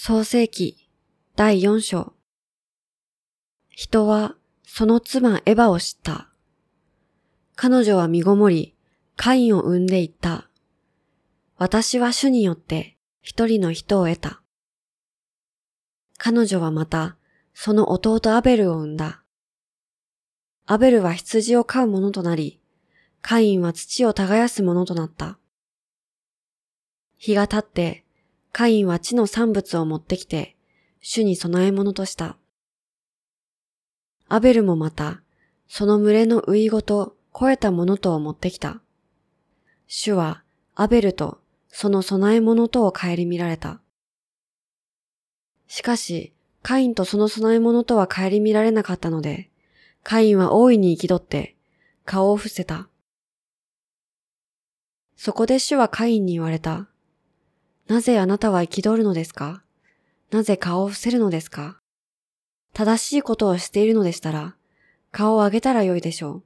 創世記第4章人はその妻エヴァを知った。彼女は身ごもり、カインを産んでいった。私は主によって一人の人を得た。彼女はまたその弟アベルを産んだ。アベルは羊を飼う者となり、カインは土を耕す者となった。日が経って、カインは地の産物を持ってきて、主に供え物とした。アベルもまた、その群れのウイゴと肥えたものとを持ってきた。主は、アベルとその供え物とを顧みられた。しかし、カインとその供え物とは顧みられなかったので、カインは大いに憤って、顔を伏せた。そこで主はカインに言われた。なぜあなたは憤るのですか？なぜ顔を伏せるのですか？正しいことをしているのでしたら、顔を上げたらよいでしょ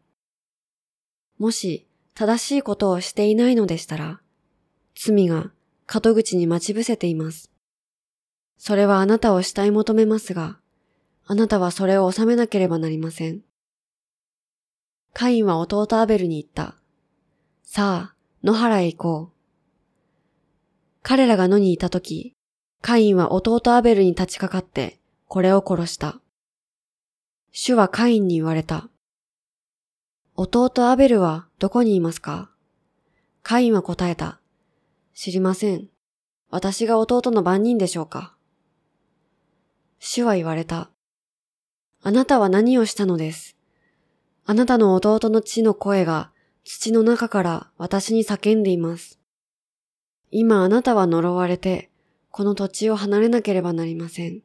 う。もし、正しいことをしていないのでしたら、罪が門口に待ち伏せています。それはあなたを慕い求めますが、あなたはそれを収めなければなりません。カインは弟アベルに言った。さあ、野原へ行こう。彼らが野にいたとき、カインは弟アベルに立ちかかって、これを殺した。主はカインに言われた。弟アベルはどこにいますか？カインは答えた。知りません。私が弟の番人でしょうか？主は言われた。あなたは何をしたのです？あなたの弟の血の声が土の中から私に叫んでいます。今あなたは呪われて、この土地を離れなければなりません。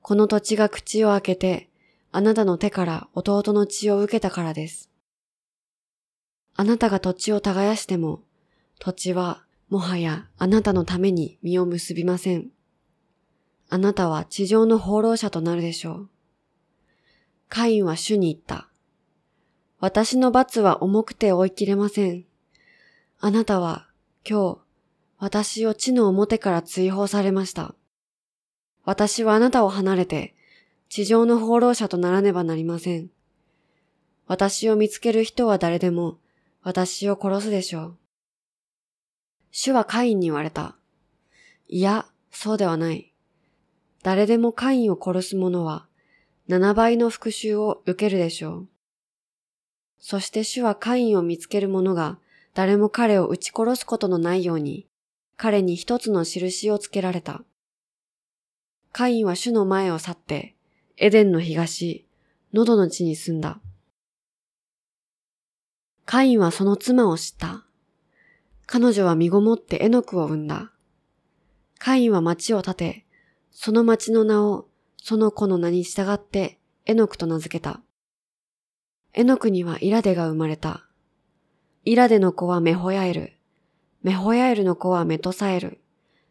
この土地が口を開けて、あなたの手から弟の血を受けたからです。あなたが土地を耕しても、土地はもはやあなたのために実を結びません。あなたは地上の放浪者となるでしょう。カインは主に言った。私の罰は重くて追い切れません。あなたは今日、私を地の表から追放されました。私はあなたを離れて、地上の放浪者とならねばなりません。私を見つける人は誰でも、私を殺すでしょう。主はカインに言われた。いや、そうではない。誰でもカインを殺す者は、7倍の復讐を受けるでしょう。そして主はカインを見つける者が、誰も彼を撃ち殺すことのないように、彼に一つの印をつけられた。カインは主の前を去って、エデンの東、喉の地に住んだ。カインはその妻を知った。彼女は身ごもってエノクを産んだ。カインは町を建て、その町の名をその子の名に従ってエノクと名付けた。エノクにはイラデが生まれた。イラデの子はメホヤエル。メホヤエルの子はメトサエル。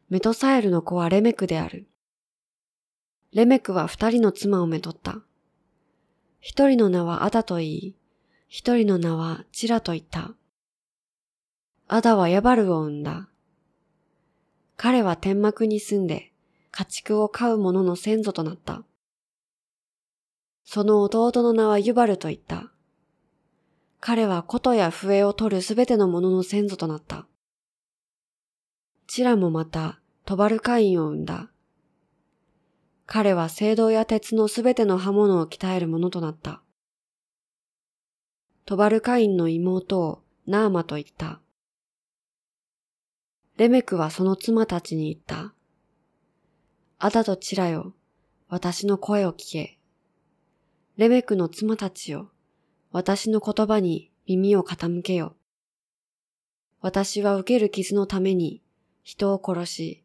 メトサエルの子はレメクである。レメクは二人の妻をめとった。一人の名はアダと言い、一人の名はチラと言った。アダはヤバルを生んだ。彼は天幕に住んで、家畜を飼う者の先祖となった。その弟の名はユバルと言った。彼は琴や笛を取るすべての者のの先祖となった。チラもまた、トバルカインを生んだ。彼は青銅や鉄のすべての刃物を鍛える者となった。トバルカインの妹をナーマと言った。レメクはその妻たちに言った。アダとチラよ、私の声を聞け。レメクの妻たちよ、私の言葉に耳を傾けよ。私は受ける傷のために人を殺し、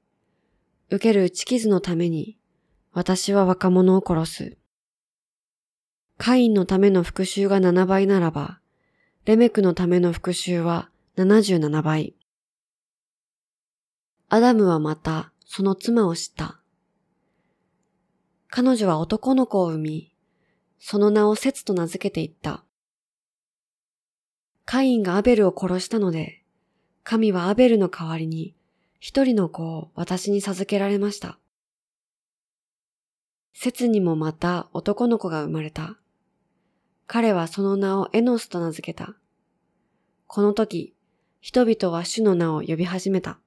受ける打ち傷のために私は若者を殺す。カインのための復讐が7倍ならば、レメクのための復讐は77倍。アダムはまたその妻を知った。彼女は男の子を産み、その名をセツと名付けていった。カインがアベルを殺したので、神はアベルの代わりに一人の子を私に授けられました。節にもまた男の子が生まれた。彼はその名をエノスと名付けた。この時、人々は主の名を呼び始めた。